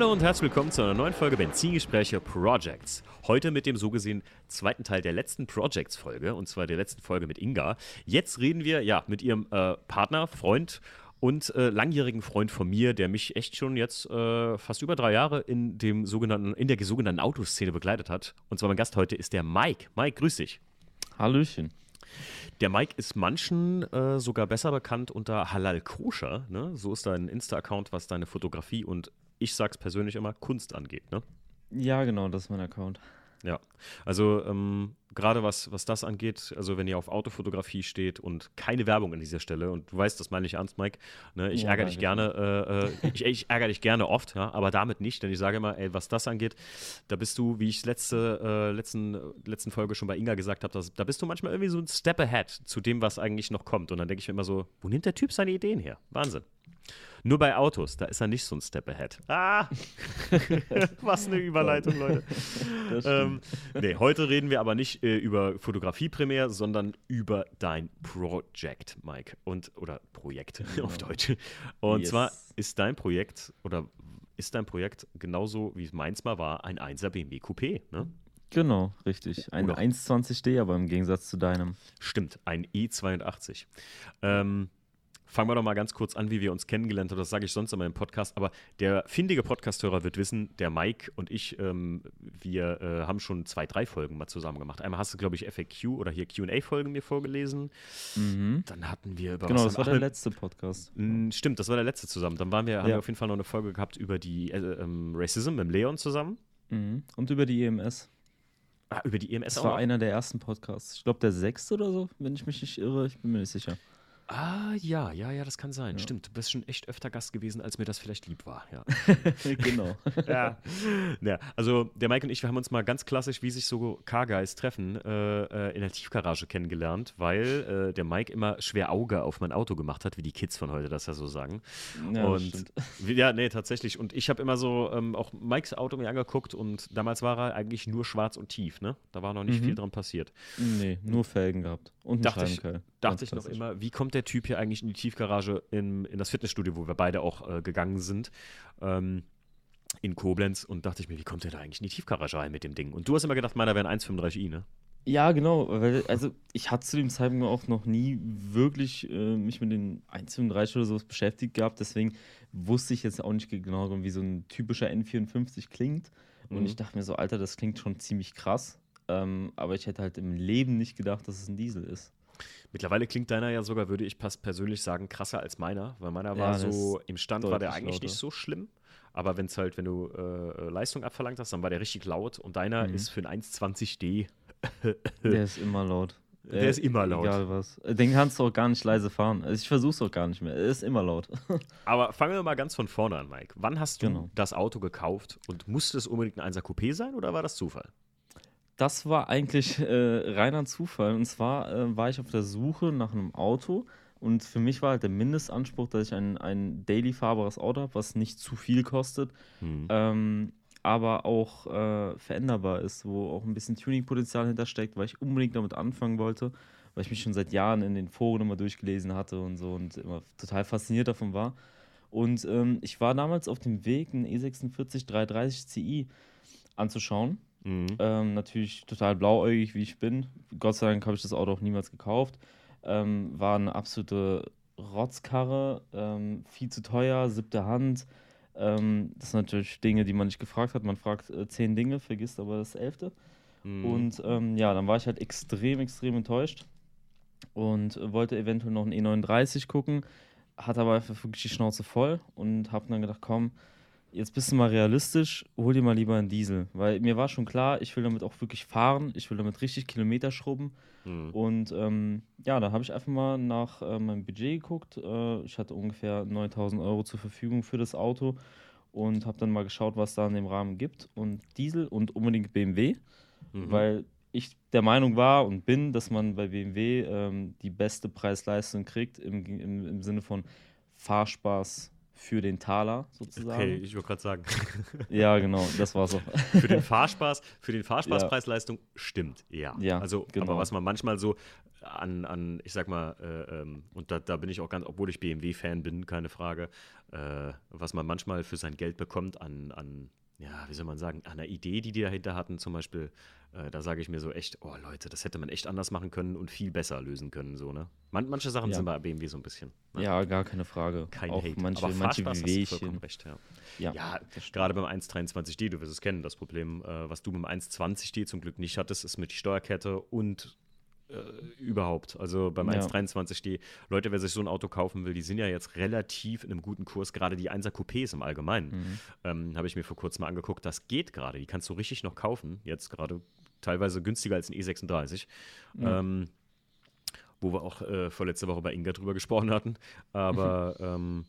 Hallo und herzlich willkommen zu einer neuen Folge Benzingespräche Projects. Heute mit dem so gesehen zweiten Teil der letzten Projects-Folge, und zwar der letzten Folge mit Inga. Jetzt reden wir ja mit ihrem äh, Partner, Freund und äh, langjährigen Freund von mir, der mich echt schon jetzt äh, fast über drei Jahre in, dem sogenannten, in der sogenannten Autoszene begleitet hat. Und zwar mein Gast heute ist der Mike. Mike, grüß dich. Hallöchen. Der Mike ist manchen äh, sogar besser bekannt unter Halal Koscher. Ne? So ist dein Insta-Account, was deine Fotografie und ich sag's persönlich immer, Kunst angeht. Ne? Ja, genau, das ist mein Account. Ja, also ähm, gerade was, was das angeht, also wenn ihr auf Autofotografie steht und keine Werbung an dieser Stelle, und du weißt, das meine ich ernst, Mike, ne, ich ja, ärgere dich gerne, äh, äh, ich, ich, ärgere dich gerne oft, ja, aber damit nicht, denn ich sage immer, ey, was das angeht, da bist du, wie ich letzte, äh, letzten, letzten Folge schon bei Inga gesagt habe, da bist du manchmal irgendwie so ein Step ahead zu dem, was eigentlich noch kommt. Und dann denke ich mir immer so, wo nimmt der Typ seine Ideen her? Wahnsinn. Nur bei Autos, da ist er nicht so ein Step ahead. Ah! Was eine Überleitung, Leute. Ähm, nee, heute reden wir aber nicht äh, über Fotografie primär, sondern über dein Project, Mike. Und, oder Projekt genau. auf Deutsch. Und yes. zwar ist dein Projekt oder ist dein Projekt genauso wie es meins mal war, ein 1er BMW Coupé, ne? Genau, richtig. Ein 120D, aber im Gegensatz zu deinem. Stimmt, ein E82. Ähm, Fangen wir doch mal ganz kurz an, wie wir uns kennengelernt haben. Das sage ich sonst immer im Podcast. Aber der findige Podcasthörer wird wissen, der Mike und ich, ähm, wir äh, haben schon zwei, drei Folgen mal zusammen gemacht. Einmal hast du, glaube ich, FAQ oder hier QA-Folgen mir vorgelesen. Mhm. Dann hatten wir über. Genau, das war der letzte Podcast. Mh, stimmt, das war der letzte zusammen. Dann waren wir, ja. haben wir auf jeden Fall noch eine Folge gehabt über die äh, ähm, Racism mit Leon zusammen. Mhm. Und über die EMS. Ah, über die EMS das auch. Das war einer der ersten Podcasts. Ich glaube, der sechste oder so, wenn ich mich nicht irre. Ich bin mir nicht sicher. Ah, ja, ja, ja, das kann sein. Ja. Stimmt, du bist schon echt öfter Gast gewesen, als mir das vielleicht lieb war. Ja. genau. ja. ja. Also, der Mike und ich, wir haben uns mal ganz klassisch, wie sich so Car-Guys treffen, äh, äh, in der Tiefgarage kennengelernt, weil äh, der Mike immer schwer Auge auf mein Auto gemacht hat, wie die Kids von heute das ja so sagen. Ja, und ja, nee, tatsächlich. Und ich habe immer so ähm, auch Mikes Auto mir angeguckt und damals war er eigentlich nur schwarz und tief, ne? Da war noch nicht mhm. viel dran passiert. Nee, nur Felgen gehabt. Und dachte ich, dachte ich noch immer, wie kommt der Typ hier eigentlich in die Tiefgarage in, in das Fitnessstudio, wo wir beide auch äh, gegangen sind, ähm, in Koblenz und dachte ich mir, wie kommt der da eigentlich in die Tiefgarage rein mit dem Ding? Und du hast immer gedacht, meiner wäre ein 1,35i, ne? Ja, genau, weil, also ich hatte zu dem Zeitpunkt auch noch nie wirklich äh, mich mit den 1,35 oder sowas beschäftigt gehabt, deswegen wusste ich jetzt auch nicht genau, wie so ein typischer N54 klingt. Und mhm. ich dachte mir so, Alter, das klingt schon ziemlich krass. Ähm, aber ich hätte halt im Leben nicht gedacht, dass es ein Diesel ist. Mittlerweile klingt deiner ja sogar, würde ich persönlich sagen, krasser als meiner, weil meiner war so, im Stand war der eigentlich lauter. nicht so schlimm. Aber wenn es halt, wenn du äh, Leistung abverlangt hast, dann war der richtig laut und deiner mhm. ist für ein 1,20D. der ist immer laut. Der, der ist immer laut. Egal was. Den kannst du auch gar nicht leise fahren. Also ich versuch's auch gar nicht mehr. Er ist immer laut. Aber fangen wir mal ganz von vorne an, Mike. Wann hast du genau. das Auto gekauft und musste es unbedingt ein 1er Coupé sein oder war das Zufall? Das war eigentlich äh, reiner Zufall. Und zwar äh, war ich auf der Suche nach einem Auto. Und für mich war halt der Mindestanspruch, dass ich ein, ein daily fahrbares Auto habe, was nicht zu viel kostet, mhm. ähm, aber auch äh, veränderbar ist, wo auch ein bisschen Tuning-Potenzial hintersteckt, weil ich unbedingt damit anfangen wollte, weil ich mich schon seit Jahren in den Foren immer durchgelesen hatte und so und immer total fasziniert davon war. Und ähm, ich war damals auf dem Weg, einen E46 330 Ci anzuschauen Mhm. Ähm, natürlich total blauäugig, wie ich bin. Gott sei Dank habe ich das Auto auch niemals gekauft. Ähm, war eine absolute Rotzkarre, ähm, viel zu teuer, siebte Hand. Ähm, das sind natürlich Dinge, die man nicht gefragt hat. Man fragt äh, zehn Dinge, vergisst aber das elfte. Mhm. Und ähm, ja, dann war ich halt extrem, extrem enttäuscht und äh, wollte eventuell noch einen E39 gucken, hatte aber einfach wirklich die Schnauze voll und habe dann gedacht, komm, jetzt bist du mal realistisch, hol dir mal lieber einen Diesel. Weil mir war schon klar, ich will damit auch wirklich fahren, ich will damit richtig Kilometer schrubben. Mhm. Und ähm, ja, da habe ich einfach mal nach äh, meinem Budget geguckt. Äh, ich hatte ungefähr 9000 Euro zur Verfügung für das Auto und habe dann mal geschaut, was da in dem Rahmen gibt. Und Diesel und unbedingt BMW, mhm. weil ich der Meinung war und bin, dass man bei BMW ähm, die beste Preis-Leistung kriegt im, im, im Sinne von Fahrspaß für den Taler sozusagen. Okay, ich wollte gerade sagen. ja, genau, das war's auch. für den Fahrspaß, für den Fahrspaz Preisleistung stimmt, ja. Ja, also, genau. aber was man manchmal so an, an ich sag mal, äh, ähm, und da, da bin ich auch ganz, obwohl ich BMW-Fan bin, keine Frage, äh, was man manchmal für sein Geld bekommt an, an ja, wie soll man sagen, an einer Idee, die die dahinter hatten, zum Beispiel, äh, da sage ich mir so echt, oh Leute, das hätte man echt anders machen können und viel besser lösen können, so, ne? Man, manche Sachen Ja. sind bei BMW so ein bisschen. Ne? Ja, gar keine Frage. Kein auch Hate. manche, aber manche Wehwehchen. recht, ja. Ja, Ja, gerade beim 123D, du wirst es kennen, das Problem, äh, was du beim 120D zum Glück nicht hattest, ist mit Steuerkette und überhaupt. Also beim Ja. 123D, Leute, wer sich so ein Auto kaufen will, die sind ja jetzt relativ in einem guten Kurs, gerade die 1er Coupés im Allgemeinen. Mhm. Ähm, Habe ich mir vor kurzem mal angeguckt, das geht gerade, die kannst du richtig noch kaufen, jetzt gerade teilweise günstiger als ein E36. Ja. Ähm, wo wir auch äh, vorletzte Woche bei Inga drüber gesprochen hatten. Aber ähm,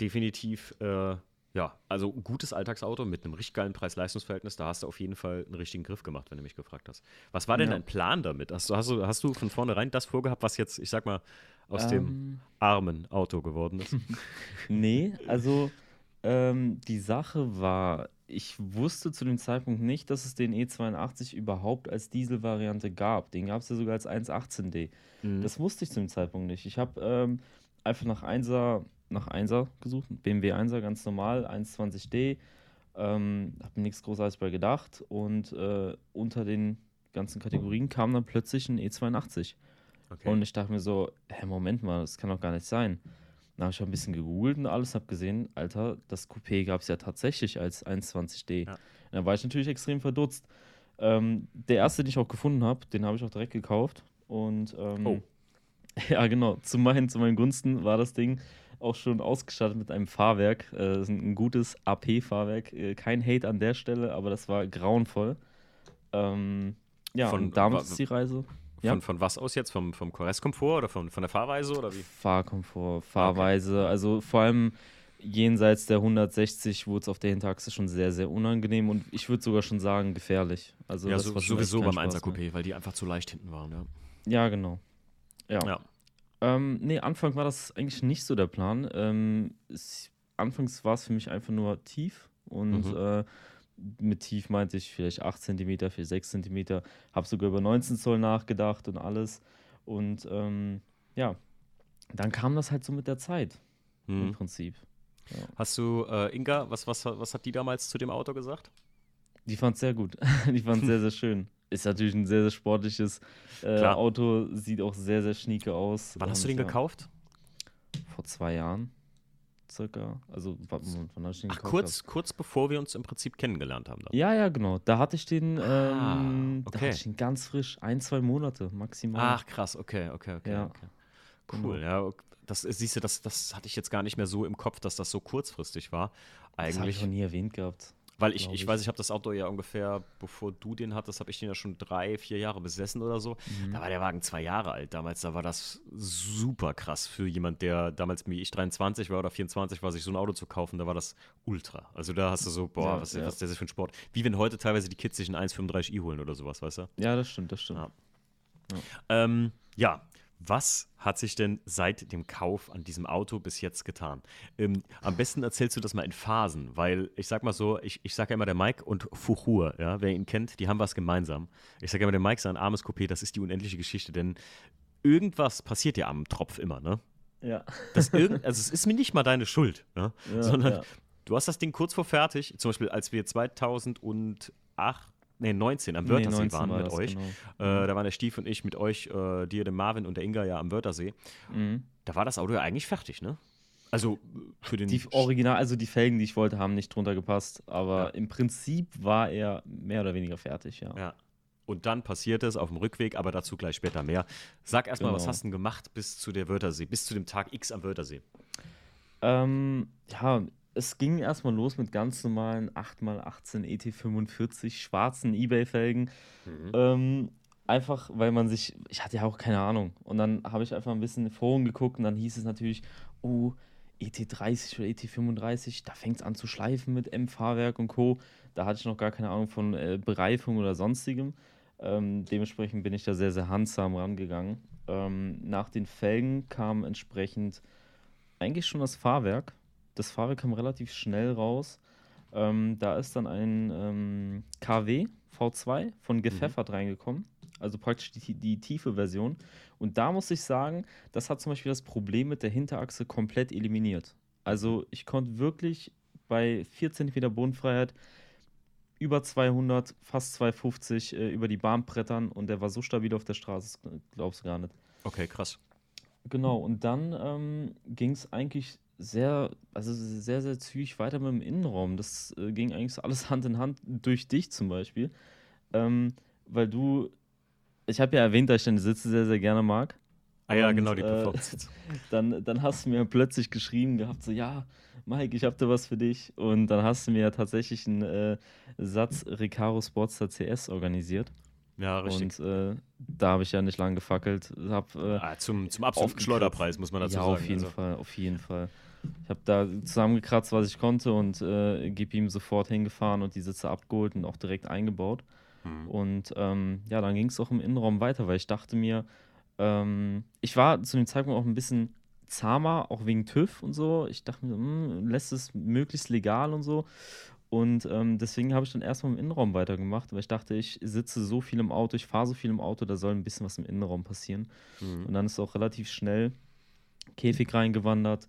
definitiv, äh, ja, also gutes Alltagsauto mit einem richtig geilen Preis-Leistungs-Verhältnis, da hast du auf jeden Fall einen richtigen Griff gemacht, wenn du mich gefragt hast. Was war denn Ja. dein Plan damit? Hast du, hast, du, hast du von vornherein das vorgehabt, was jetzt, ich sag mal, aus dem Ähm, armen Auto geworden ist? Nee, also ähm, die Sache war, ich wusste zu dem Zeitpunkt nicht, dass es den E82 überhaupt als Dieselvariante gab. Den gab es ja sogar als 1.18D. Mhm. Das wusste ich zu dem Zeitpunkt nicht. Ich habe ähm, einfach nach 1er, nach 1er gesucht, BMW 1er, ganz normal, 120D. Ähm, habe mir nichts großartig bei gedacht und äh, unter den ganzen Kategorien kam dann plötzlich ein E82. Okay. Und ich dachte mir so, hä, Moment mal, das kann doch gar nicht sein. Dann habe ich ein bisschen gegoogelt und alles, habe gesehen, Alter, das Coupé gab es ja tatsächlich als 120D. Ja. Da war ich natürlich extrem verdutzt. Ähm, der erste, den ich auch gefunden habe, den habe ich auch direkt gekauft. Und ähm, Oh. ja, genau, zu meinen, zu meinen Gunsten war das Ding auch schon ausgestattet mit einem Fahrwerk. Äh, das ist ein, gutes AP-Fahrwerk. Äh, kein Hate an der Stelle, aber das war grauenvoll. Ähm, ja, Von- und damit wa- ist die Reise. ja. Von, von was aus jetzt? Vom, vom Korrestkomfort oder von, von der Fahrweise oder wie? Fahrkomfort, Fahrweise, also vor allem jenseits der 160 wurde es auf der Hinterachse schon sehr, sehr unangenehm und ich würde sogar schon sagen gefährlich. Also ja, so, sowieso beim kein 1er Spaß mehr. Coupé, weil die einfach zu leicht hinten waren, ja. Ja, genau. Ja. Ja. Ähm, nee, Anfang war das eigentlich nicht so der Plan. Ähm, es, anfangs war es für mich einfach nur tief und Mhm. äh, mit tief meinte ich vielleicht 8 cm, vielleicht 6 cm. Habe sogar über 19 Zoll nachgedacht und alles. Und ähm, ja, dann kam das halt so mit der Zeit im Mhm. Prinzip. Hast du, äh, Inga, was, was, was hat die damals zu dem Auto gesagt? Die fand es sehr gut. Die fand es sehr, sehr schön. Ist natürlich ein sehr, sehr sportliches äh. Auto, sieht auch sehr, sehr schnieke aus. Wann hast du den ja, gekauft? Vor zwei Jahren circa. Also, wann, wann ich den Ach, gekauft? kurz, kurz bevor wir uns im Prinzip kennengelernt haben. Dann. Ja, ja, genau. Da hatte ich den, Ah, ähm, da okay. hatte ich den ganz frisch, ein, zwei Monate maximal. Ach, krass, okay, okay, okay. Ja. okay. Cool, ja. ok- Das, siehst du, das, das hatte ich jetzt gar nicht mehr so im Kopf, dass das so kurzfristig war. das habe ich Eigentlich. noch nie erwähnt gehabt. Weil ich, ich weiß, ich habe das Auto ja ungefähr, bevor du den hattest, habe ich den ja schon drei, vier Jahre besessen oder so. Mhm. Da war der Wagen zwei Jahre alt damals. Da war das super krass für jemand, der damals wie ich 23 war oder 24 war, sich so ein Auto zu kaufen. Da war das ultra. Also da hast du so, boah, Ja, was, ja. was ist das für ein Sport? Wie wenn heute teilweise die Kids sich einen 1,35i holen oder sowas, weißt du? Ja, das stimmt, das stimmt. Ja. Ähm, ja, was hat sich denn seit dem Kauf an diesem Auto bis jetzt getan? Ähm, am besten erzählst du das mal in Phasen, weil ich sag mal so, ich, ich sag ja immer, der Mike und Fuchur, ja, wer ihn kennt, die haben was gemeinsam. Ich sag ja immer, der Mike sein armes Coupé, das ist die unendliche Geschichte, denn irgendwas passiert ja am Tropf immer, ne? Ja. Das irgend, also es ist mir nicht mal deine Schuld, ne? Ja, sondern ja. du hast das Ding kurz vor fertig, zum Beispiel als wir 2008, nee 19 am Nee, Wörthersee 19 waren war mit das, euch, genau. äh, da waren der Stief und ich mit euch, äh, dir, dem Marvin und der Inga ja am Wörthersee, Mhm. da war das Auto ja eigentlich fertig, ne? Also für den Die Original, also die Felgen, die ich wollte, haben nicht drunter gepasst, aber Ja. im Prinzip war er mehr oder weniger fertig, ja. Ja. Und dann passiert es auf dem Rückweg, aber dazu gleich später mehr. Sag erstmal, was Genau. hast du denn gemacht bis zu der Wörthersee, bis zu dem Tag X am Wörthersee? Ähm, ja, es ging erstmal los mit ganz normalen 8x18 ET45 schwarzen Ebay-Felgen. Ähm, einfach, weil man sich, ich hatte ja auch keine Ahnung. Und dann habe ich einfach ein bisschen in Foren geguckt und dann hieß es natürlich, oh, ET30 oder ET35, da fängt es an zu schleifen mit M-Fahrwerk und Co. Da hatte ich noch gar keine Ahnung von äh, Bereifung oder sonstigem. Ähm, dementsprechend bin ich da sehr, sehr handsam rangegangen. Ähm, nach den Felgen kam entsprechend eigentlich schon das Fahrwerk. Das Fahrwerk kam relativ schnell raus. Ähm, da ist dann ein ähm, KW V2 von. Gepfeffert mhm. reingekommen. Also praktisch die, die tiefe Version. Und da muss ich sagen, das hat zum Beispiel das Problem mit der Hinterachse komplett eliminiert. Also ich konnte wirklich bei 4 cm Bodenfreiheit über 200, fast 250 äh, über die Bahn brettern und der war so stabil auf der Straße, glaubst du gar nicht. Okay, krass. Genau, und dann ähm, ging es eigentlich sehr, also sehr, sehr zügig weiter mit dem Innenraum. Das äh, ging eigentlich alles Hand in Hand durch dich zum Beispiel. Ähm, weil du, ich habe ja erwähnt, dass ich deine Sitze sehr, sehr gerne mag. Ah ja, und, genau, die äh, dann, dann hast du mir plötzlich geschrieben gehabt, so, ja, Mike, ich habe da was für dich. Und dann hast du mir tatsächlich einen äh, Satz Recaro Sportster CS organisiert. Ja, richtig. Und äh, da habe ich ja nicht lange gefackelt. Hab, äh, ah, zum, zum absoluten Schleuderpreis, muss man dazu ja, sagen. auf jeden also. Fall, auf jeden Fall. Ich habe da zusammengekratzt, was ich konnte und äh, gebe ihm sofort hingefahren und die Sitze abgeholt und auch direkt eingebaut. Hm. Und ähm, ja, dann ging es auch im Innenraum weiter, weil ich dachte mir, ähm, ich war zu dem Zeitpunkt auch ein bisschen zahmer, auch wegen TÜV und so. Ich dachte mir, mh, hm, lässt es möglichst legal und so. Und ähm, deswegen habe ich dann erstmal im Innenraum weitergemacht, weil ich dachte, ich sitze so viel im Auto, ich fahre so viel im Auto, da soll ein bisschen was im Innenraum passieren. Mhm. Und dann ist auch relativ schnell Käfig reingewandert,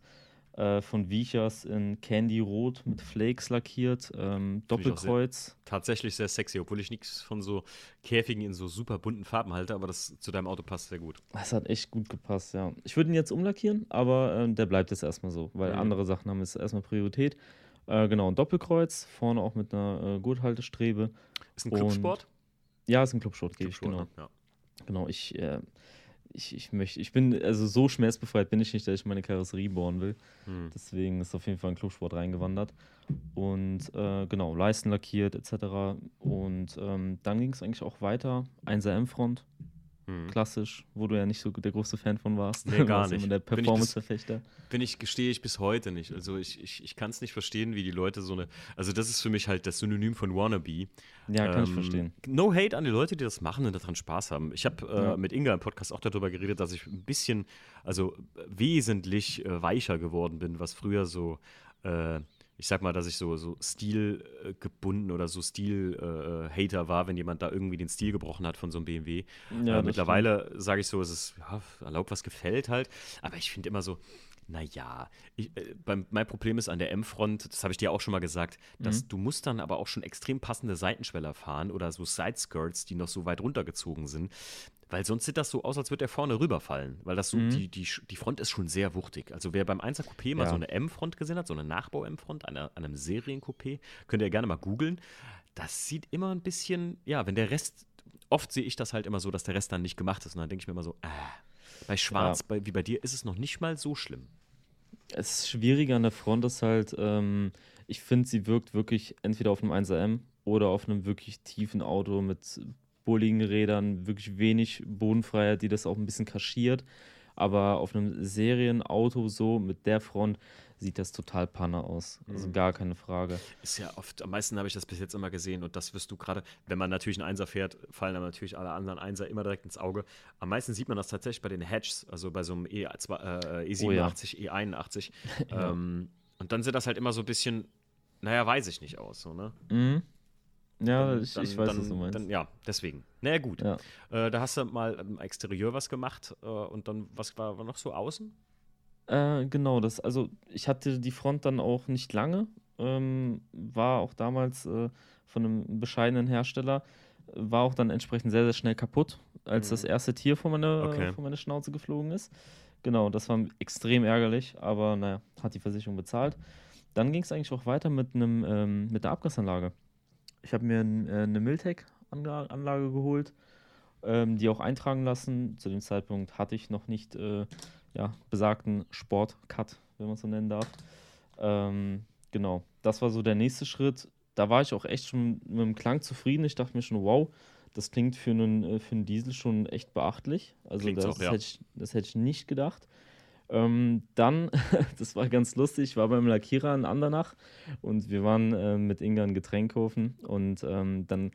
äh, von Viechers in Candy Rot mit Flakes lackiert, ähm, Doppelkreuz. Sehr, tatsächlich sehr sexy, obwohl ich nichts von so Käfigen in so super bunten Farben halte, aber das zu deinem Auto passt sehr gut. Das hat echt gut gepasst, ja. Ich würde ihn jetzt umlackieren, aber äh, der bleibt jetzt erstmal so, weil mhm. andere Sachen haben jetzt erstmal Priorität. Äh, genau, ein Doppelkreuz, vorne auch mit einer äh, Gurthaltestrebe. Ist ein Clubsport? ja, ist ein Clubsport, gebe ich, genau. Ja. Genau, ich, äh, ich, ich möchte, ich bin, also so schmerzbefreit bin ich nicht, dass ich meine Karosserie bohren will. Hm. Deswegen ist auf jeden Fall ein Clubsport reingewandert. Und äh, genau, Leisten lackiert etc. Und ähm, dann ging es eigentlich auch weiter. 1er M-Front, Mhm. Klassisch, wo du ja nicht so der große Fan von warst. Nee, gar nicht. der Performance-Verfechter. Bin ich, gestehe ich bis heute nicht. Also ich, ich, ich kann es nicht verstehen, wie die Leute so eine. Also das ist für mich halt das Synonym von Wannabe. Ja, kann ähm, ich verstehen. No hate an die Leute, die das machen und daran Spaß haben. Ich habe äh, ja. mit Inga im Podcast auch darüber geredet, dass ich ein bisschen, also wesentlich äh, weicher geworden bin, was früher so. Äh, ich sag mal, dass ich so, so stilgebunden oder so Stil-Hater äh, war, wenn jemand da irgendwie den Stil gebrochen hat von so einem BMW. Ja, äh, mittlerweile sage ich so, es ist ja, erlaubt, was gefällt halt. Aber ich finde immer so, naja, ich, äh, mein Problem ist an der M-Front, das habe ich dir auch schon mal gesagt, dass mhm. du musst dann aber auch schon extrem passende Seitenschweller fahren oder so Side-Skirts, die noch so weit runtergezogen sind. Weil sonst sieht das so aus, als würde er vorne rüberfallen. Weil das so, mhm. die, die, die Front ist schon sehr wuchtig. Also wer beim 1er Coupé mal so eine M-Front gesehen hat, so eine Nachbau-M-Front an, einem Serien-Coupé, könnt ihr gerne mal googeln. Das sieht immer ein bisschen, ja, wenn der Rest, oft sehe ich das halt immer so, dass der Rest dann nicht gemacht ist. Und dann denke ich mir immer so, äh, bei Schwarz, ja. bei, wie bei dir, ist es noch nicht mal so schlimm. Es ist schwieriger an der Front, ist halt, ähm, ich finde, sie wirkt wirklich entweder auf einem 1er M oder auf einem wirklich tiefen Auto mit bulligen Rädern, wirklich wenig Bodenfreiheit, die das auch ein bisschen kaschiert. Aber auf einem Serienauto so mit der Front sieht das total Panne aus. Also mhm. gar keine Frage. Ist ja oft, am meisten habe ich das bis jetzt immer gesehen und das wirst du gerade, wenn man natürlich einen Einser fährt, fallen dann natürlich alle anderen Einser immer direkt ins Auge. Am meisten sieht man das tatsächlich bei den Hedges, also bei so einem E, äh, E87, oh ja. E81. ja. ähm, und dann sieht das halt immer so ein bisschen, naja, weiß ich nicht aus, so, ne? Mhm. Ja, dann, ich, ich, weiß, dann, was du meinst. Dann, ja, deswegen. Naja, gut. Ja. Äh, da hast du mal im Exterieur was gemacht äh, und dann, was war, war noch so außen? Äh, genau, das, also ich hatte die Front dann auch nicht lange, ähm, war auch damals äh, von einem bescheidenen Hersteller, war auch dann entsprechend sehr, sehr schnell kaputt, als mhm. das erste Tier vor meine, okay. vor meine Schnauze geflogen ist. Genau, das war extrem ärgerlich, aber naja, hat die Versicherung bezahlt. Dann ging es eigentlich auch weiter mit einem ähm, mit der Abgasanlage. Ich habe mir äh, eine Miltec-Anlage geholt, ähm, die auch eintragen lassen. Zu dem Zeitpunkt hatte ich noch nicht äh, ja, besagten Sport-Cut, wenn man es so nennen darf. Ähm, genau, das war so der nächste Schritt. Da war ich auch echt schon mit dem Klang zufrieden. Ich dachte mir schon, wow, das klingt für einen, äh, für einen Diesel schon echt beachtlich. Also das, auch, ja. hätte ich, das hätte ich nicht gedacht. Ähm, dann, das war ganz lustig, ich war beim Lackierer in Andernach und wir waren äh, mit Inga in Getränkhofen und ähm, dann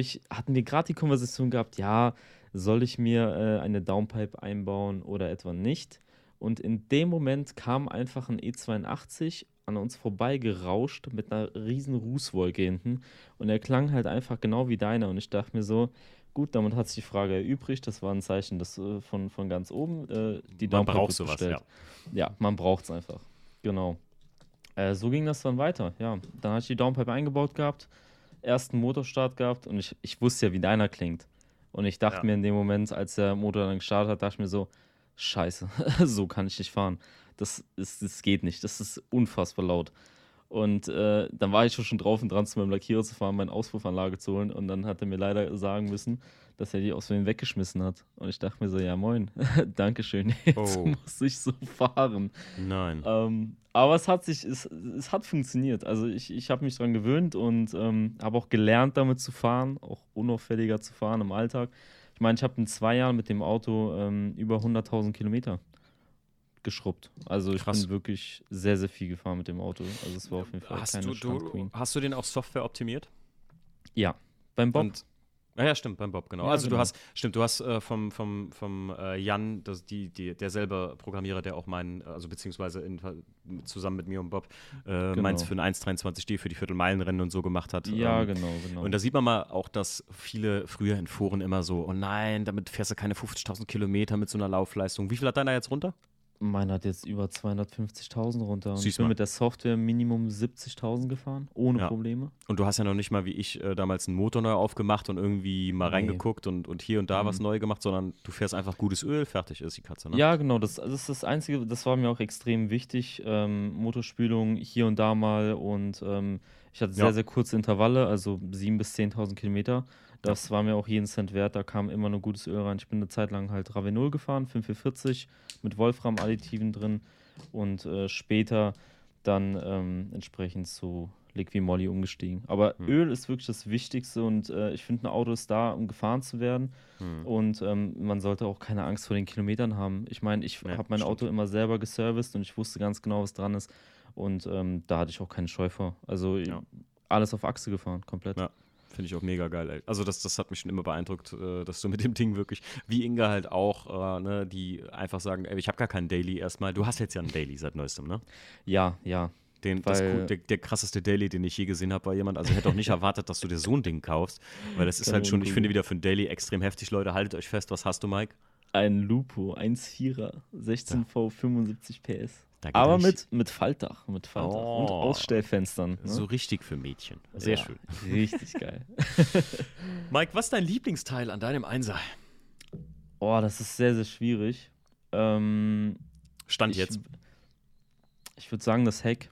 ich, hatten wir gerade die Konversation gehabt, ja, soll ich mir äh, eine Downpipe einbauen oder etwa nicht? Und in dem Moment kam einfach ein E82 an uns vorbeigerauscht mit einer riesen Rußwolke hinten und er klang halt einfach genau wie deiner und ich dachte mir so, gut, damit hat sich die Frage erübrigt, das war ein Zeichen das, äh, von, von ganz oben. Äh, die man braucht sowas, ja. Ja, man braucht es einfach, genau. Äh, so ging das dann weiter, ja. Dann hatte ich die Downpipe eingebaut gehabt, ersten Motorstart gehabt und ich, ich wusste ja, wie deiner klingt. Und ich dachte ja. mir in dem Moment, als der Motor dann gestartet hat, dachte ich mir so, scheiße, so kann ich nicht fahren. Das, ist, das geht nicht, das ist unfassbar laut. Und äh, dann war ich schon drauf und dran, zu meinem Lackierer zu fahren, meine Auspuffanlage zu holen. Und dann hat er mir leider sagen müssen, dass er die aus Versehen weggeschmissen hat. Und ich dachte mir so, ja moin, Dankeschön, jetzt oh. muss ich so fahren. Nein. Ähm, aber es hat sich, es, es hat funktioniert. Also ich, ich habe mich daran gewöhnt und ähm, habe auch gelernt, damit zu fahren, auch unauffälliger zu fahren im Alltag. Ich meine, ich habe in zwei Jahren mit dem Auto ähm, über 100.000 Kilometer geschrubbt. Also ich Krass. bin wirklich sehr, sehr viel gefahren mit dem Auto. Also es war auf jeden Fall hast keine du, du Hast du den auch Software optimiert? Ja, beim Bob. Und, ja, ja, stimmt, beim Bob, genau. Ja, also genau. du hast, stimmt, du hast äh, vom, vom, vom äh, Jan, das, die, die, derselbe Programmierer, der auch meinen, also beziehungsweise in, zusammen mit mir und Bob, äh, genau. meins für ein 1,23D für die Viertelmeilenrennen und so gemacht hat. Ja, ähm, genau, genau. Und da sieht man mal auch, dass viele früher in Foren immer so, oh nein, damit fährst du keine 50.000 Kilometer mit so einer Laufleistung. Wie viel hat deiner jetzt runter? Meiner hat jetzt über 250.000 runter. Und ich bin mit der Software Minimum 70.000 gefahren, ohne ja. Probleme. Und du hast ja noch nicht mal wie ich äh, damals einen Motor neu aufgemacht und irgendwie mal nee. reingeguckt und, und hier und da mhm. was neu gemacht, sondern du fährst einfach gutes Öl, fertig ist die Katze. Ne? Ja, genau. Das, das ist das Einzige, das war mir auch extrem wichtig. Ähm, Motorspülung hier und da mal und ähm, ich hatte sehr, ja. sehr kurze Intervalle, also 7.000 bis 10.000 Kilometer. Das war mir auch jeden Cent wert. Da kam immer nur gutes Öl rein. Ich bin eine Zeit lang halt Ravenol gefahren, 540 mit Wolfram-Additiven drin und äh, später dann ähm, entsprechend zu Liqui-Moly umgestiegen. Aber hm. Öl ist wirklich das Wichtigste und äh, ich finde, ein Auto ist da, um gefahren zu werden. Hm. Und ähm, man sollte auch keine Angst vor den Kilometern haben. Ich meine, ich ja, habe mein stimmt. Auto immer selber geserviced und ich wusste ganz genau, was dran ist. Und ähm, da hatte ich auch keine Scheu vor. Also ja. alles auf Achse gefahren, komplett. Ja. Finde ich auch mega geil. Also das, das hat mich schon immer beeindruckt, äh, dass du mit dem Ding wirklich, wie Inga halt auch, äh, ne, die einfach sagen, ey, ich habe gar keinen Daily erstmal. Du hast jetzt ja einen Daily seit neuestem, ne? Ja, ja. Den, das, der, der, krasseste Daily, den ich je gesehen habe bei jemand. Also ich hätte auch nicht erwartet, dass du dir so ein Ding kaufst, weil das ist halt schon, ich finde wieder für ein Daily extrem heftig. Leute, haltet euch fest, was hast du, Mike? Ein Lupo, 1,4er, 16V, 75 PS. Aber mit, mit Faltdach, mit Faltdach oh, und Ausstellfenstern. Ne? So richtig für Mädchen. Sehr ja, schön. Richtig geil. Mike, was ist dein Lieblingsteil an deinem Einser? Oh, das ist sehr, sehr schwierig. Ähm, Stand ich, jetzt. Ich würde sagen, das Heck.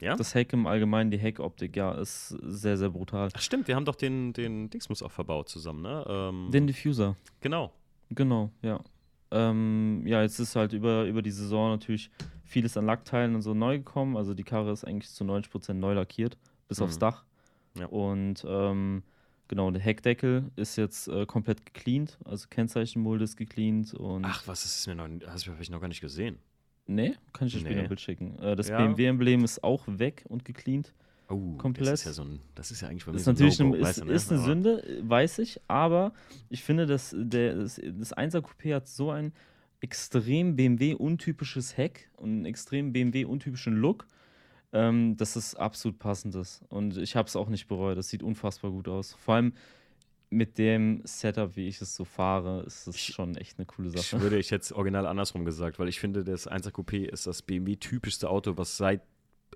Ja? Das Heck im Allgemeinen, die Heckoptik, ja, ist sehr, sehr brutal. Ach, stimmt, wir haben doch den, den Dingsmus auch verbaut zusammen, ne? Ähm, den Diffuser. Genau. Genau, ja. Ähm, ja, jetzt ist halt über, über die Saison natürlich vieles an Lackteilen und so neu gekommen. Also die Karre ist eigentlich zu 90% neu lackiert, bis mhm. aufs Dach. Ja. Und ähm, genau, der Heckdeckel ist jetzt äh, komplett gecleant, also Kennzeichenmulde ist gecleant. Und Ach, was ist mir noch, das habe ich noch gar nicht gesehen. Nee, kann ich dir später ein Bild schicken. Äh, das ja. BMW-Emblem ist auch weg und gecleant. Oh, komplett. Das ist ja so ein, das ist ja eigentlich bei mir ist so natürlich ein, ist, ne? ist eine Sünde, weiß ich, aber ich finde, dass der, das, das 1er Coupé hat so ein extrem BMW-untypisches Heck und einen extrem BMW-untypischen Look, ähm, dass es absolut passend ist. Und ich habe es auch nicht bereut. Das sieht unfassbar gut aus. Vor allem mit dem Setup, wie ich es so fahre, ist das schon echt eine coole Sache. Ich würde ich jetzt original andersrum gesagt, weil ich finde, das 1er Coupé ist das BMW-typischste Auto, was seit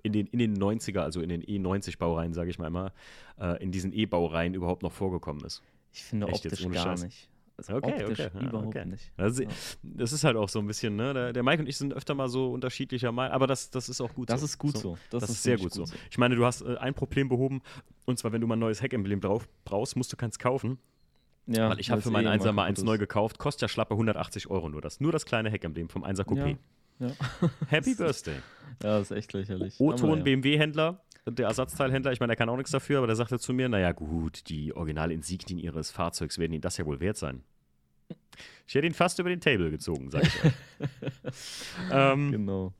in den, in den 90er, also in den E90-Baureihen, sage ich mal immer, äh, in diesen E-Baureihen überhaupt noch vorgekommen ist. Ich finde Echt optisch gar Scheiß. nicht. Also okay, okay. überhaupt okay. nicht. Also, ja. Das ist halt auch so ein bisschen, ne? Der, der, Mike und ich sind öfter mal so unterschiedlicher Meinung, aber das, das ist auch gut das so. Ist gut so. Das, das ist, sehr gut, gut so. Ich meine, du hast äh, ein Problem behoben, und zwar, wenn du mal ein neues Heckemblem drauf brauchst, musst du keins kaufen. Ja, Weil ich habe für meinen eh Einser mal eins neu gekauft, kostet ja schlappe 180 Euro nur das. Nur das kleine Heckemblem vom 1er Coupé. Ja. Ja. Happy Birthday. Ja, das ist echt lächerlich. O-Ton ja. BMW-Händler, der Ersatzteilhändler, ich meine, der kann auch nichts dafür, aber der sagte zu mir, naja gut, die Originalinsignien ihres Fahrzeugs werden ihnen das ja wohl wert sein. Ich hätte ihn fast über den Table gezogen, sag ich euch. ähm, genau.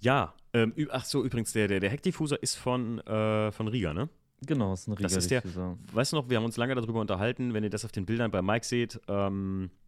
Ja, ähm, ach so, übrigens, der, der, der Heckdiffuser ist von, äh, von Riga, ne? Genau, ist ein Riga. Das ist der, weißt du noch, wir haben uns lange darüber unterhalten, wenn ihr das auf den Bildern bei Mike seht, ähm, Äh,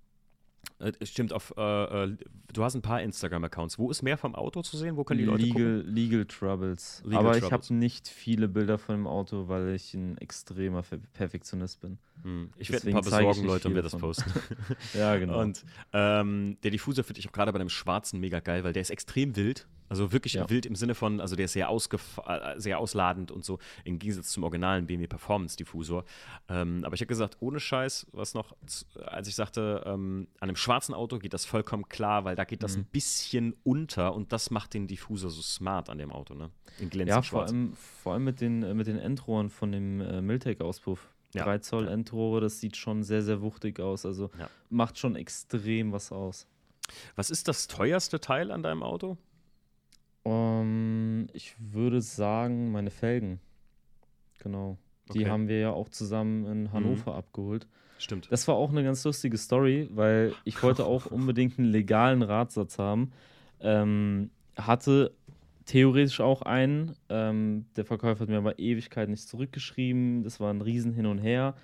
stimmt, auf, äh, äh, du hast ein paar Instagram-Accounts. Wo ist mehr vom Auto zu sehen? Wo können die Leute Legal, gucken? Legal Troubles. Legal Aber ich Troubles. habe nicht viele Bilder von dem Auto, weil ich ein extremer Perfektionist bin. Hm, Ich werde ein paar ich besorgen, Leute, und werde das posten. Ja, genau. Und ähm, der Diffuser finde ich auch gerade bei dem schwarzen mega geil, weil der ist extrem wild. Also wirklich Ja. wild im Sinne von, also der ist sehr, äh, sehr ausladend und so, im Gegensatz zum originalen BMW Performance Diffusor. Ähm, aber ich habe gesagt, ohne Scheiß, was noch, als ich sagte, ähm, an einem schwarzen Auto geht das vollkommen klar, weil da geht Mhm. das ein bisschen unter und das macht den Diffusor so smart an dem Auto, ne? In glänzend ja, vor schwarz. allem, vor allem mit den, äh, mit den Endrohren von dem äh, Miltec-Auspuff. Ja, 3 Zoll. Endrohre, das sieht schon sehr, sehr wuchtig aus. Also Ja. macht schon extrem was aus. Was ist das teuerste Teil an deinem Auto? Ähm, ich würde sagen, meine Felgen. Genau. Die Okay. Mhm. haben wir ja auch zusammen in Hannover abgeholt. Stimmt. Das war auch eine ganz lustige Story, weil ich wollte auch unbedingt einen legalen Radsatz haben. Ähm, hatte theoretisch auch einen. Ähm, der Verkäufer hat mir aber Ewigkeit nicht zurückgeschrieben. Das war ein Riesen hin und her.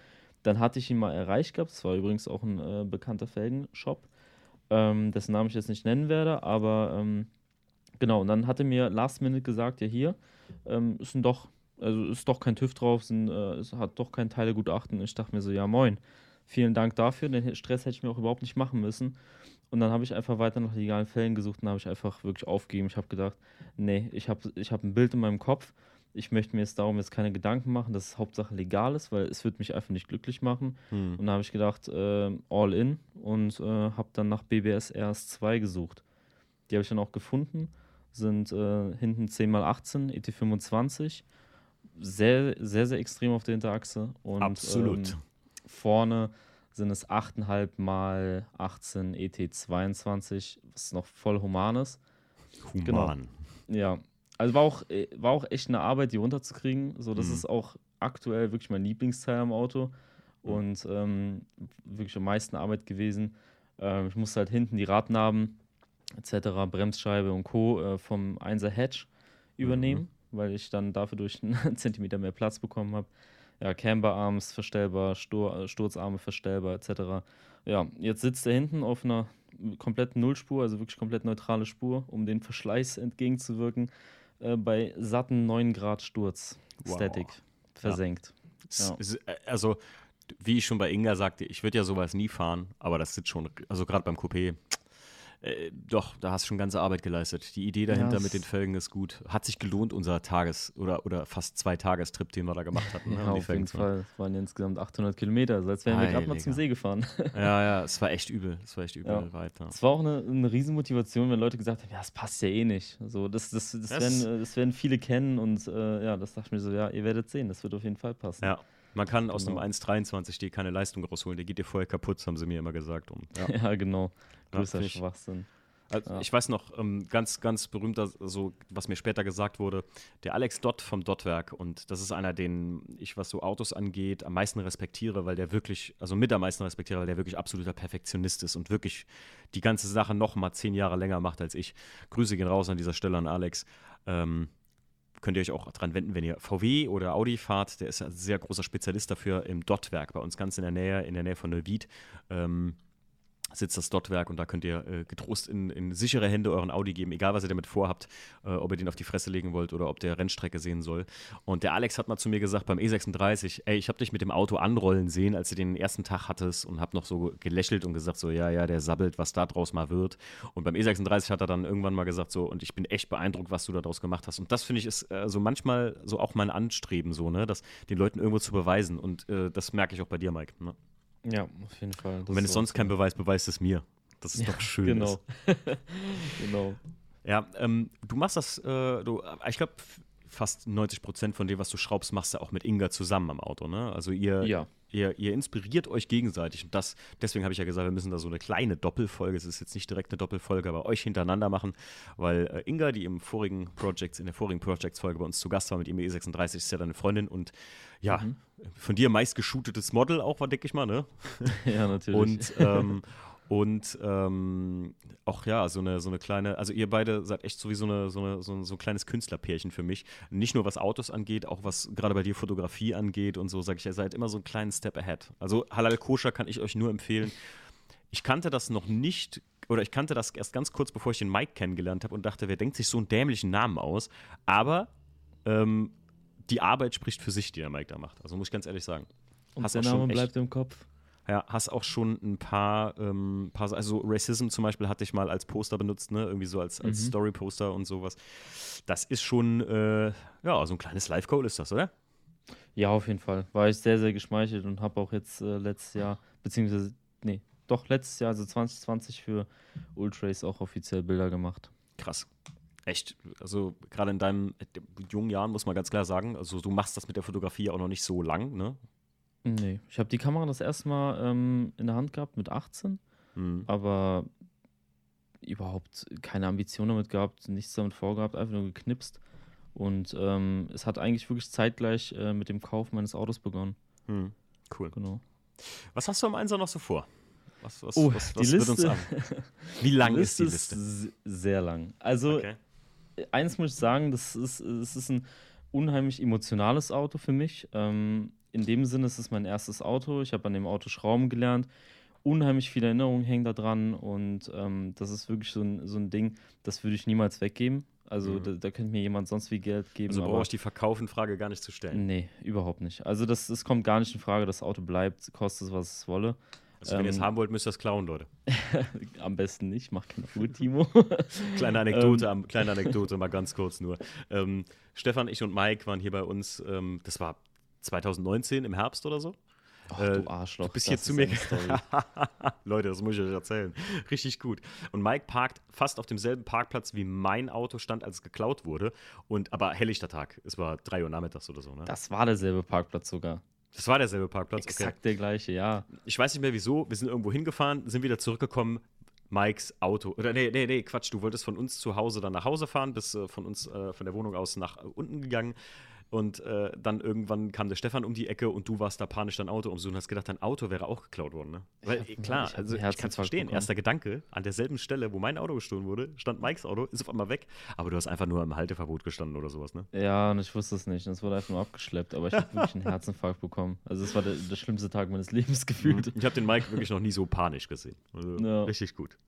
Dann hatte ich ihn mal erreicht gehabt. Das war übrigens auch ein äh, bekannter Felgenshop, ähm, dessen Namen ich jetzt nicht nennen werde. Aber ähm, genau, und dann hatte mir Last Minute gesagt, ja hier, ähm, ist ein doch, also ist doch kein TÜV drauf, sind, äh, es hat doch kein Teilegutachten. Und ich dachte mir so, ja moin, vielen Dank dafür. Den Stress hätte ich mir auch überhaupt nicht machen müssen. Und dann habe ich einfach weiter nach legalen Fällen gesucht und habe ich einfach wirklich aufgegeben. Ich habe gedacht, nee, ich habe ich hab ein Bild in meinem Kopf. Ich möchte mir jetzt darum jetzt keine Gedanken machen, dass es Hauptsache legal ist, weil es wird mich einfach nicht glücklich machen. Hm. Und da habe ich gedacht, äh, all in und äh, habe dann nach BBS RS2 gesucht. Die habe ich dann auch gefunden, sind äh, hinten 10x18, ET25, sehr, sehr, sehr extrem auf der Hinterachse. Und, Absolut. Ähm, vorne sind es 8,5 mal 18 ET22, was noch voll human ist. Genau. Human. Ja, also war auch, äh, war auch echt eine Arbeit, die runterzukriegen. So, das Mhm. ist auch aktuell wirklich mein Lieblingsteil am Auto und ähm, wirklich am meisten Arbeit gewesen. Ähm, ich musste halt hinten die Radnaben etc., Bremsscheibe und Co. Äh, vom 1er Hatch übernehmen, weil ich dann dafür durch einen Zentimeter mehr Platz bekommen habe. Ja, Camberarms verstellbar, Stur äh, Sturzarme verstellbar etc. Ja, jetzt sitzt er hinten auf einer kompletten Nullspur, also wirklich komplett neutrale Spur, um den Verschleiß entgegenzuwirken, äh, bei satten 9 Grad Sturz. Wow. Static. Versenkt. Ja. es- äh, Also, wie ich schon bei Inga sagte, ich würde ja sowas nie fahren, aber das sitzt schon, also gerade beim Coupé, äh, doch, da hast du schon ganze Arbeit geleistet. Die Idee dahinter es- mit den Felgen ist gut. Hat sich gelohnt, unser Tages- oder, oder fast zwei Tagestrip, den wir da gemacht hatten. ne, Ja, auf jeden. Fall. Es waren insgesamt 800 Kilometer, also als wären wir gerade mal zum. See gefahren. Ja, ja, es war echt übel. Es war echt übel Ja. weit. Es war auch eine, eine Riesenmotivation, wenn Leute gesagt haben, ja, das passt ja eh nicht. So, das, das, das, Das- werden, das werden viele kennen und äh, ja, das dachte ich mir so, ja, ihr werdet sehen, das wird auf jeden Fall passen. Ja. Man kann aus Genau. einem 1,23D keine Leistung rausholen. Der geht dir vorher kaputt, haben sie mir immer gesagt. Und, ja. Ja, genau. Größer ich- Schwachsinn. Also, Ja. Ich weiß noch, ähm, ganz, ganz berühmter, so, was mir später gesagt wurde, der Alex Dott vom Dottwerk. Und das ist einer, den ich, was so Autos angeht, am meisten respektiere, weil der wirklich, also mit am meisten respektiere, weil der wirklich absoluter Perfektionist ist und wirklich die ganze Sache noch mal zehn Jahre länger macht als ich. Grüße gehen raus an dieser Stelle an Alex. Ähm, könnt ihr euch auch dran wenden, wenn ihr VW oder Audi fahrt. Der ist ein sehr großer Spezialist dafür im Dottwerk bei uns ganz in der Nähe, in der Nähe von Neuwied. Ähm, sitzt das Dottwerk und da könnt ihr äh, getrost in, in sichere Hände euren Audi geben, egal was ihr damit vorhabt, äh, ob ihr den auf die Fresse legen wollt oder ob der Rennstrecke sehen soll. Und der Alex hat mal zu mir gesagt beim E36, ey, ich habe dich mit dem Auto anrollen sehen, als du den ersten Tag hattest und habe noch so gelächelt und gesagt so, ja, ja, der sabbelt, was da draus mal wird. Und beim E36 hat er dann irgendwann mal gesagt so, und ich bin echt beeindruckt, was du da draus gemacht hast. Und das finde ich ist äh, so manchmal so auch mein Anstreben so, ne, das den Leuten irgendwo zu beweisen. Und äh, das merke ich auch bei dir, Mike. Ne? Ja, auf jeden Fall. Das Und wenn es sonst kein. Beweis, beweist es mir. Das ist doch schön. Genau. genau. Ja, ähm, du machst das, äh, du, ich glaube, fast 90 Prozent von dem, was du schraubst, machst du auch mit Inga zusammen am Auto, ne? Also ihr, Ja. ihr, ihr inspiriert euch gegenseitig. Und das, deswegen habe ich ja gesagt, wir müssen da so eine kleine Doppelfolge, es ist jetzt nicht direkt eine Doppelfolge, aber euch hintereinander machen, weil äh, Inga, die im vorigen Projects, in der vorigen Projects-Folge bei uns zu Gast war mit IME 36, ist ja deine Freundin und ja, Mhm. von dir meist geshootetes Model auch, war, denke ich mal, ne? ja, natürlich. Und, ähm, und ähm, auch ja, so eine, so eine kleine, also ihr beide seid echt so wie so, eine, so, eine, so, ein, so ein kleines Künstlerpärchen für mich. Nicht nur was Autos angeht, auch was gerade bei dir Fotografie angeht und so, sage ich, ihr seid immer so einen kleinen Step ahead. Also Halal Koscher kann ich euch nur empfehlen. ich kannte das noch nicht, oder ich kannte das erst ganz kurz, bevor ich den Mike kennengelernt habe und dachte, wer denkt sich so einen dämlichen Namen aus? Aber ähm, die Arbeit spricht für sich, die der Mike da macht. Also muss ich ganz ehrlich sagen. Und Hast der Name bleibt im Kopf. Ja, hast auch schon ein paar, ähm, paar also Racism zum Beispiel hatte ich mal als Poster benutzt, ne? Irgendwie so als, als Mhm. Story-Poster und sowas. Das ist schon, äh, ja, so ein kleines Live-Goal ist das, oder? Ja, auf jeden Fall. War ich sehr, sehr geschmeichelt und habe auch jetzt äh, letztes Jahr, beziehungsweise, nee, doch letztes Jahr, also 2020 für Ultrace auch offiziell Bilder gemacht. Krass. Echt, also gerade in deinen äh, jungen Jahren muss man ganz klar sagen, also du machst das mit der Fotografie auch noch nicht so lang, ne? Nee, ich habe die Kamera das erste Mal ähm, in der Hand gehabt mit 18, Mhm. aber überhaupt keine Ambition damit gehabt, nichts damit vorgehabt, einfach nur geknipst. Und ähm, es hat eigentlich wirklich zeitgleich äh, mit dem Kauf meines Autos begonnen. Mhm. Cool. Genau. Was hast du am Einser noch so vor? Was, was, Oh, was, die was uns Liste. an? Wie lang Die ist die Liste s- sehr lang. Also, Okay. eins muss ich sagen, das ist, es ist ein unheimlich emotionales Auto für mich. Ähm, in dem Sinne, es ist mein erstes Auto. Ich habe an dem Auto Schrauben gelernt. Unheimlich viele Erinnerungen hängen da dran und ähm, das ist wirklich so ein, so ein Ding, das würde ich niemals weggeben. Also Mhm. da, da könnte mir jemand sonst wie Geld geben. Also brauche ich die Verkaufen-Frage gar nicht zu stellen. Nee, überhaupt nicht. Also das, das kommt gar nicht in Frage. Das Auto bleibt, kostet es, was es wolle. Also wenn ihr es ähm, haben wollt, müsst ihr es klauen, Leute. Am besten nicht, mach keine Ruhe, Timo. Kleine Anekdote, am- kleine Anekdote, mal ganz kurz nur. Ähm, Stefan, ich und Mike waren hier bei uns, ähm, das war 2019 im Herbst oder so. Ach, Äh, du Arschloch. Du bist hier zu mir. Leute, das muss ich euch erzählen. Richtig gut. Und Mike parkt fast auf demselben Parkplatz, wie mein Auto stand, als es geklaut wurde. Und aber helllichter Tag. Es war 3 Uhr nachmittags oder so. Ne? Das war derselbe Parkplatz sogar. Das war derselbe Parkplatz. Okay. Exakt der gleiche, ja. Ich weiß nicht mehr wieso. Wir sind irgendwo hingefahren, sind wieder zurückgekommen. Mikes Auto. Oder nee, nee, nee, Quatsch. Du wolltest von uns zu Hause dann nach Hause fahren, bist äh, von uns, äh, von der Wohnung aus nach äh, unten gegangen. Und äh, dann irgendwann kam der Stefan um die Ecke und du warst da panisch dein Auto umsuchen und hast gedacht, dein Auto wäre auch geklaut worden. Ne? Weil, hab- äh, klar, ich also ich kann es verstehen. bekommen. Erster Gedanke, an derselben Stelle, wo mein Auto gestohlen wurde, stand Mikes Auto, ist auf einmal weg. Aber du hast einfach nur im Halteverbot gestanden oder sowas, ne? Ja, und ich wusste es nicht. Es wurde einfach nur abgeschleppt, aber ich habe wirklich einen Herzinfarkt bekommen. Also es war der, der schlimmste Tag meines Lebens gefühlt. Ich habe den Mike wirklich noch nie so panisch gesehen. Also, Ja. Richtig gut.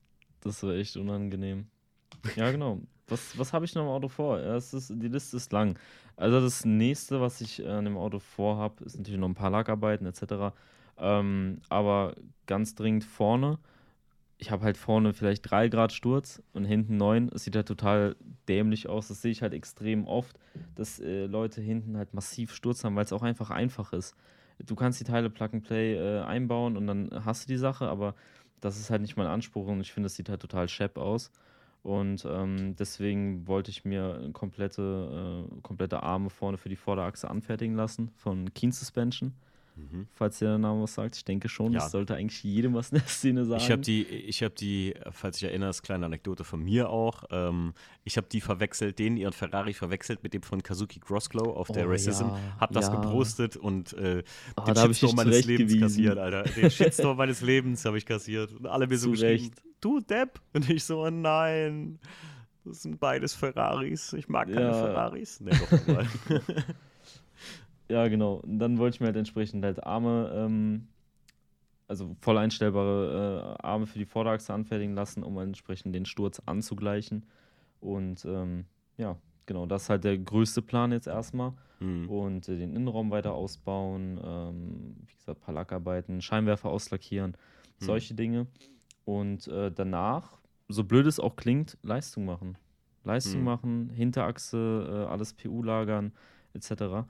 Das war echt unangenehm. Ja, genau. Was, was habe ich noch im Auto vor? Ja, es ist, die Liste ist lang. Also das nächste, was ich äh, an dem Auto vorhab, ist natürlich noch ein paar Lackarbeiten etc. Ähm, aber ganz dringend vorne. Ich habe halt vorne vielleicht 3 Grad Sturz und hinten 9. Es sieht halt total dämlich aus. Das sehe ich halt extrem oft, dass äh, Leute hinten halt massiv Sturz haben, weil es auch einfach einfach ist. Du kannst die Teile Plug and Play äh, einbauen und dann hast du die Sache, aber das ist halt nicht mein Anspruch und ich finde, es sieht halt total schepp aus. Und ähm, deswegen wollte ich mir komplette, äh, komplette Arme vorne für die Vorderachse anfertigen lassen von Keen Suspension. Mhm. Falls der Name was sagt, ich denke schon, Ja. das sollte eigentlich jedem was in der Szene sagen. Ich habe die, ich habe die, falls ich erinnerst, kleine Anekdote von mir auch. Ähm, ich habe die verwechselt, den ihren Ferrari verwechselt mit dem von Kazuki Crossglow auf der Oh, Racism. ja, Hab das ja. gepostet und äh, Ah, den Shitstorm meines Lebens zurechtgewiesen. kassiert, Alter. Den Shitstorm meines Lebens habe ich kassiert. Und alle mir so geschrieben, du Depp. Und ich so, oh nein. Das sind beides Ferraris. Ich mag keine. Ferraris. Nee, doch mal. Ja, genau. Und dann wollte ich mir halt entsprechend halt Arme, ähm, also voll einstellbare äh, Arme für die Vorderachse anfertigen lassen, um entsprechend den Sturz anzugleichen. Und ähm, ja, genau, das ist halt der größte Plan jetzt erstmal. Hm. Und äh, den Innenraum weiter ausbauen, ähm, wie gesagt, ein paar Lackarbeiten, Scheinwerfer auslackieren, Hm. solche Dinge. Und äh, danach, so blöd es auch klingt, Leistung machen. Leistung Hm. machen, Hinterachse, äh, alles PU lagern, etc.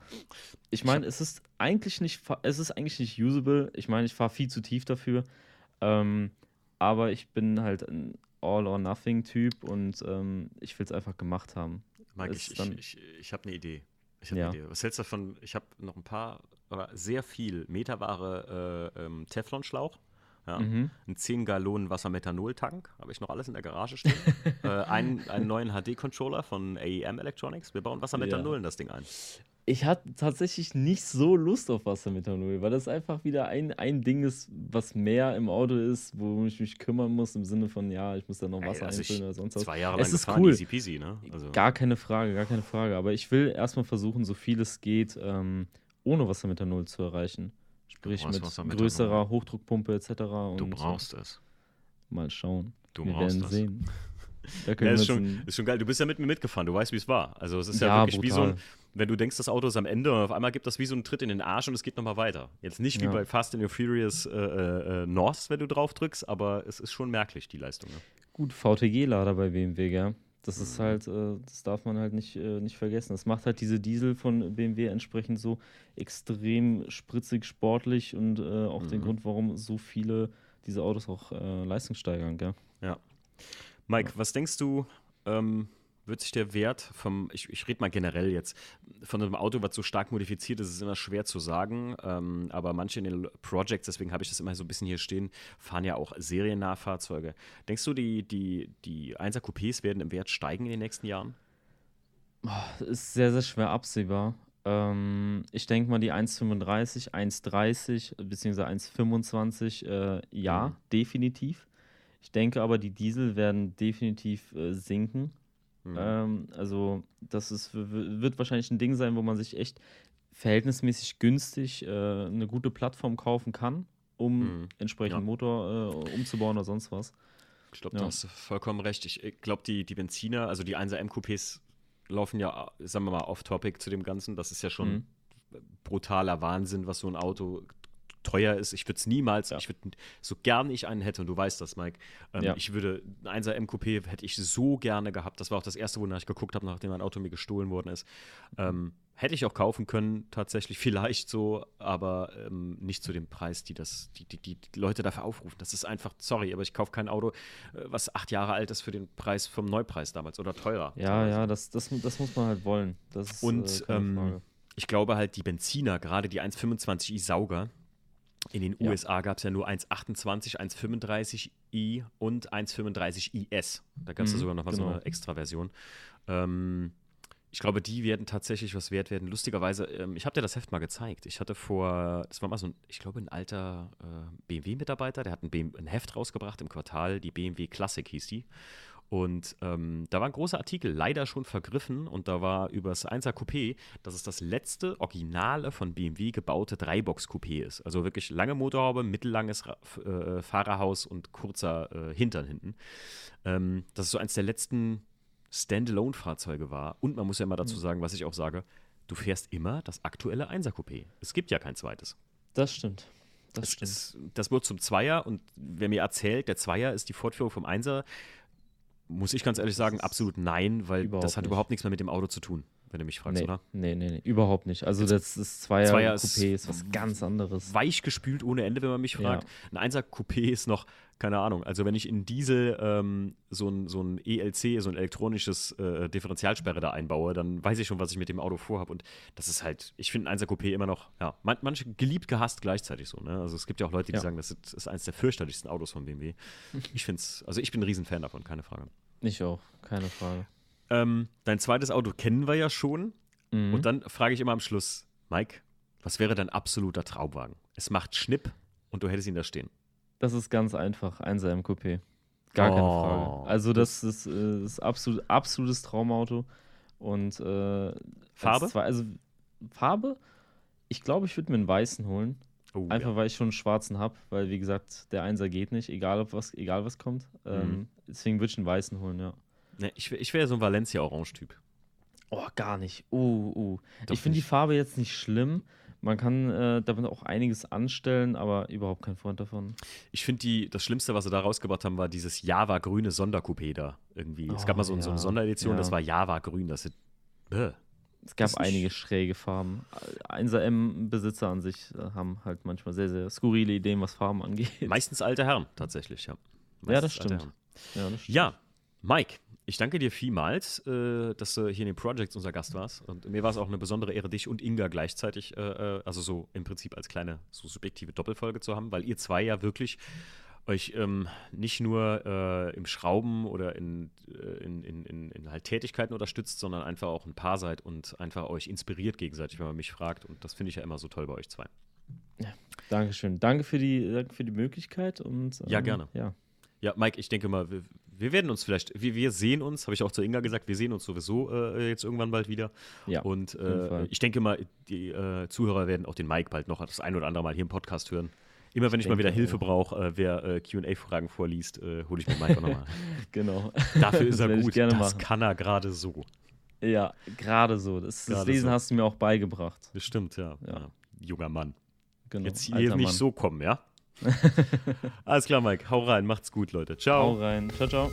Ich meine, es ist eigentlich nicht, es ist eigentlich nicht usable. Ich meine, ich fahre viel zu tief dafür. Ähm, aber ich bin halt ein All-or-Nothing-Typ und ähm, ich will es einfach gemacht haben. Mike, ich, ich, ich, ich habe eine Idee. Ich habe Ja. eine Idee. Was hältst du davon? Ich habe noch ein paar, oder sehr viel Meterware äh, ähm, Teflonschlauch. Ja. Mhm. Ein 10 Gallonen Wassermethanol-Tank. Habe ich noch alles in der Garage stehen. äh, einen, einen neuen HD-Controller von AEM Electronics. Wir bauen Wassermethanol Ja. in das Ding ein. Ich hatte tatsächlich nicht so Lust auf Wassermethanol, weil das einfach wieder ein, ein Ding ist, was mehr im Auto ist, wo ich mich kümmern muss, im Sinne von, ja, ich muss da noch Wasser also einfüllen oder sonst was. Zwei Jahre Es lang ist gefahren, cool. easy peasy, ne? Also, Gar keine Frage, gar keine Frage. Aber ich will erstmal versuchen, so viel es geht, ähm, ohne Wassermethanol zu erreichen. Sprich mit größerer Hochdruckpumpe etc. du brauchst es. Mal schauen. Du wir brauchst werden das. sehen. Da Ja, ist, schon, ist schon geil. Du bist ja mit mir mitgefahren, du weißt, wie es war. Also es ist ja, Ja, wirklich wie so ein, brutal. wenn du denkst, das Auto ist am Ende und auf einmal gibt das wie so einen Tritt in den Arsch und es geht nochmal weiter. Jetzt nicht wie Ja. bei Fast and Furious äh, äh, äh, North, wenn du drauf drückst, aber es ist schon merklich, die Leistung. Ne? gut VTG-Lader bei BMW, gell? Das ist Mhm. halt, äh, das darf man halt nicht, äh, nicht vergessen. Das macht halt diese Diesel von BMW entsprechend so extrem spritzig, sportlich und äh, auch den Mhm. Grund, warum so viele diese Autos auch äh, Leistung steigern, gell? Mike, was denkst du, ähm, wird sich der Wert vom, ich, ich rede mal generell jetzt, von einem Auto, was so stark modifiziert ist, ist immer schwer zu sagen, ähm, aber manche in den Projects, deswegen habe ich das immer so ein bisschen hier stehen, fahren ja auch Seriennahfahrzeuge. Denkst du, die, die, die 1er Coupés werden im Wert steigen in den nächsten Jahren? Ist sehr, sehr schwer absehbar. Ähm, ich denke mal, die 1,35, 1,30 bzw. 1,25, äh, ja, Mhm. definitiv. Ich denke aber, die Diesel werden definitiv äh, sinken. Mhm. Ähm, also, das ist, wird wahrscheinlich ein Ding sein, wo man sich echt verhältnismäßig günstig äh, eine gute Plattform kaufen kann, um Mhm. entsprechend Ja. Motor äh, umzubauen oder sonst was. Ich glaube, Ja. da hast du vollkommen recht. Ich glaube, die, die Benziner, also die 1er M-Coupés laufen ja, sagen wir mal, off-topic zu dem Ganzen. Das ist ja schon Mhm. brutaler Wahnsinn, was so ein Auto teuer ist. Ich würde es niemals, Ja. ich würde, so gern ich einen hätte, und du weißt das, Mike, ähm, Ja. ich würde, ein 1er M-Coupé hätte ich so gerne gehabt. Das war auch das erste, wonach ich geguckt habe, nachdem mein Auto mir gestohlen worden ist. Ähm, hätte ich auch kaufen können, tatsächlich, vielleicht so, aber ähm, nicht zu dem Preis, die das, die, die, die, Leute dafür aufrufen. Das ist einfach, sorry, aber ich kaufe kein Auto, äh, was acht Jahre alt ist für den Preis vom Neupreis damals oder teurer. Ja, teilweise. ja, das, das, das muss man halt wollen. Das ist Und, äh, ähm. Ich glaube halt, die Benziner, gerade die 1,25i Sauger, in den Ja. USA gab es ja nur 1,28, 1,35i und 1,35 IS. Da gab es ja Mhm, sogar noch mal so genau. eine Extra-Version. Ähm, ich glaube, die werden tatsächlich was wert werden. Lustigerweise, ähm, ich habe dir das Heft mal gezeigt. Ich hatte vor, das war mal so ein, ich glaube, ein alter äh, BMW-Mitarbeiter, der hat ein, BMW, ein Heft rausgebracht im Quartal, die BMW Classic hieß die. Und ähm, da war ein großer Artikel, leider schon vergriffen, und da war über das 1er Coupé, dass es das letzte originale von BMW gebaute Dreibox-Coupé ist. Also wirklich lange Motorhaube, mittellanges äh, Fahrerhaus und kurzer äh, Hintern hinten. Ähm, dass es so eins der letzten Standalone-Fahrzeuge war. Und man muss ja immer dazu sagen, was ich auch sage, du fährst immer das aktuelle 1er Coupé. Es gibt ja kein zweites. Das stimmt. Das Es, stimmt. es, das wird zum Zweier und wer mir erzählt, der Zweier ist die Fortführung vom Einser, muss ich ganz ehrlich sagen, absolut nein, weil überhaupt das hat nicht. überhaupt nichts mehr mit dem Auto zu tun, wenn du mich fragst, nee, oder? nee, nee, nee, überhaupt nicht. Also das ist Zweier, Zweier Coupé ist ist was ganz anderes. Weich gespült ohne Ende, wenn man mich fragt. Ein Einser Coupé ist noch, keine Ahnung, also wenn ich in Diesel ähm, so ein, so ein ELC, so ein elektronisches äh, Differentialsperre da einbaue, dann weiß ich schon, was ich mit dem Auto vorhabe. Und das ist halt, ich finde ein Einser Coupé immer noch, ja, man, manche geliebt, gehasst gleichzeitig so. Ne? Also es gibt ja auch Leute, die Ja. sagen, das ist, ist eines der fürchterlichsten Autos von BMW. Ich finde es, also ich bin ein Riesenfan davon, keine Frage. Ich auch, keine Frage. Ähm, dein zweites Auto kennen wir ja schon. Mhm. Und dann frage ich immer am Schluss, Mike, was wäre dein absoluter Traumwagen? Es macht Schnipp und du hättest ihn da stehen. Das ist ganz einfach, 1er im Coupé. Gar keine Oh, Frage. Also das ist, äh, ist absolut, absolutes Traumauto. Und äh, Farbe? Zwei, also Farbe, ich glaube, ich würde mir einen weißen holen. Oh, Einfach weil ich schon einen schwarzen habe, weil wie gesagt, der Einser geht nicht, egal ob was, egal was kommt. Ähm, Mhm. deswegen würde ich einen weißen holen, ja. Ne, ich ich wäre so ein Valencia-Orange-Typ. Oh, gar nicht. Uh, uh. Doch ich finde die. Farbe jetzt nicht schlimm. Man kann äh, damit auch einiges anstellen, aber überhaupt kein Freund davon. Ich finde, das Schlimmste, was sie da rausgebracht haben, war dieses Java-grüne Sondercoupé da. Irgendwie. es gab Oh, mal so, so eine ja, Sonderedition, ja. das war Java-grün. Das ist, bäh. Es gab einige schräge Farben. 1er M-Besitzer an sich äh, haben halt manchmal sehr, sehr skurrile Ideen, was Farben angeht. Meistens alte Herren, tatsächlich, ja. Ja, das stimmt. Ja, das stimmt. Ja, Mike, ich danke dir vielmals, äh, dass du hier in den Projects unser Gast warst. Und mir war es auch eine besondere Ehre, dich und Inga gleichzeitig, äh, äh, also so im Prinzip als kleine, so subjektive Doppelfolge zu haben, weil ihr zwei ja wirklich euch ähm, nicht nur äh, im Schrauben oder in, äh, in, in, in, in halt Tätigkeiten unterstützt, sondern einfach auch ein Paar seid und einfach euch inspiriert gegenseitig, wenn man mich fragt. Und das finde ich ja immer so toll bei euch zwei. Dankeschön. Danke für die, danke für die Möglichkeit und Ja, ähm, gerne. Ja. Ja, Mike, ich denke mal, wir, wir werden uns vielleicht, wir, wir sehen uns, habe ich auch zu Inga gesagt, wir sehen uns sowieso äh, jetzt irgendwann bald wieder. Ja, Und äh, ich denke mal, die äh, Zuhörer werden auch den Mike bald noch das ein oder andere Mal hier im Podcast hören. Immer wenn ich, Ich mal wieder Hilfe auch. brauche, äh, wer äh, QA-Fragen vorliest, äh, hole ich mir Mike auch nochmal. Genau. Dafür ist er gut. Das machen. kann er gerade so. Ja, gerade so. Das, das Lesen so. hast du mir auch beigebracht. Das stimmt, ja. Ja. ja. Junger Mann. Genau. Jetzt hier nicht Mann. so kommen, ja? Alles klar, Mike. Hau rein. Macht's gut, Leute. Ciao. Hau rein. Ciao, ciao.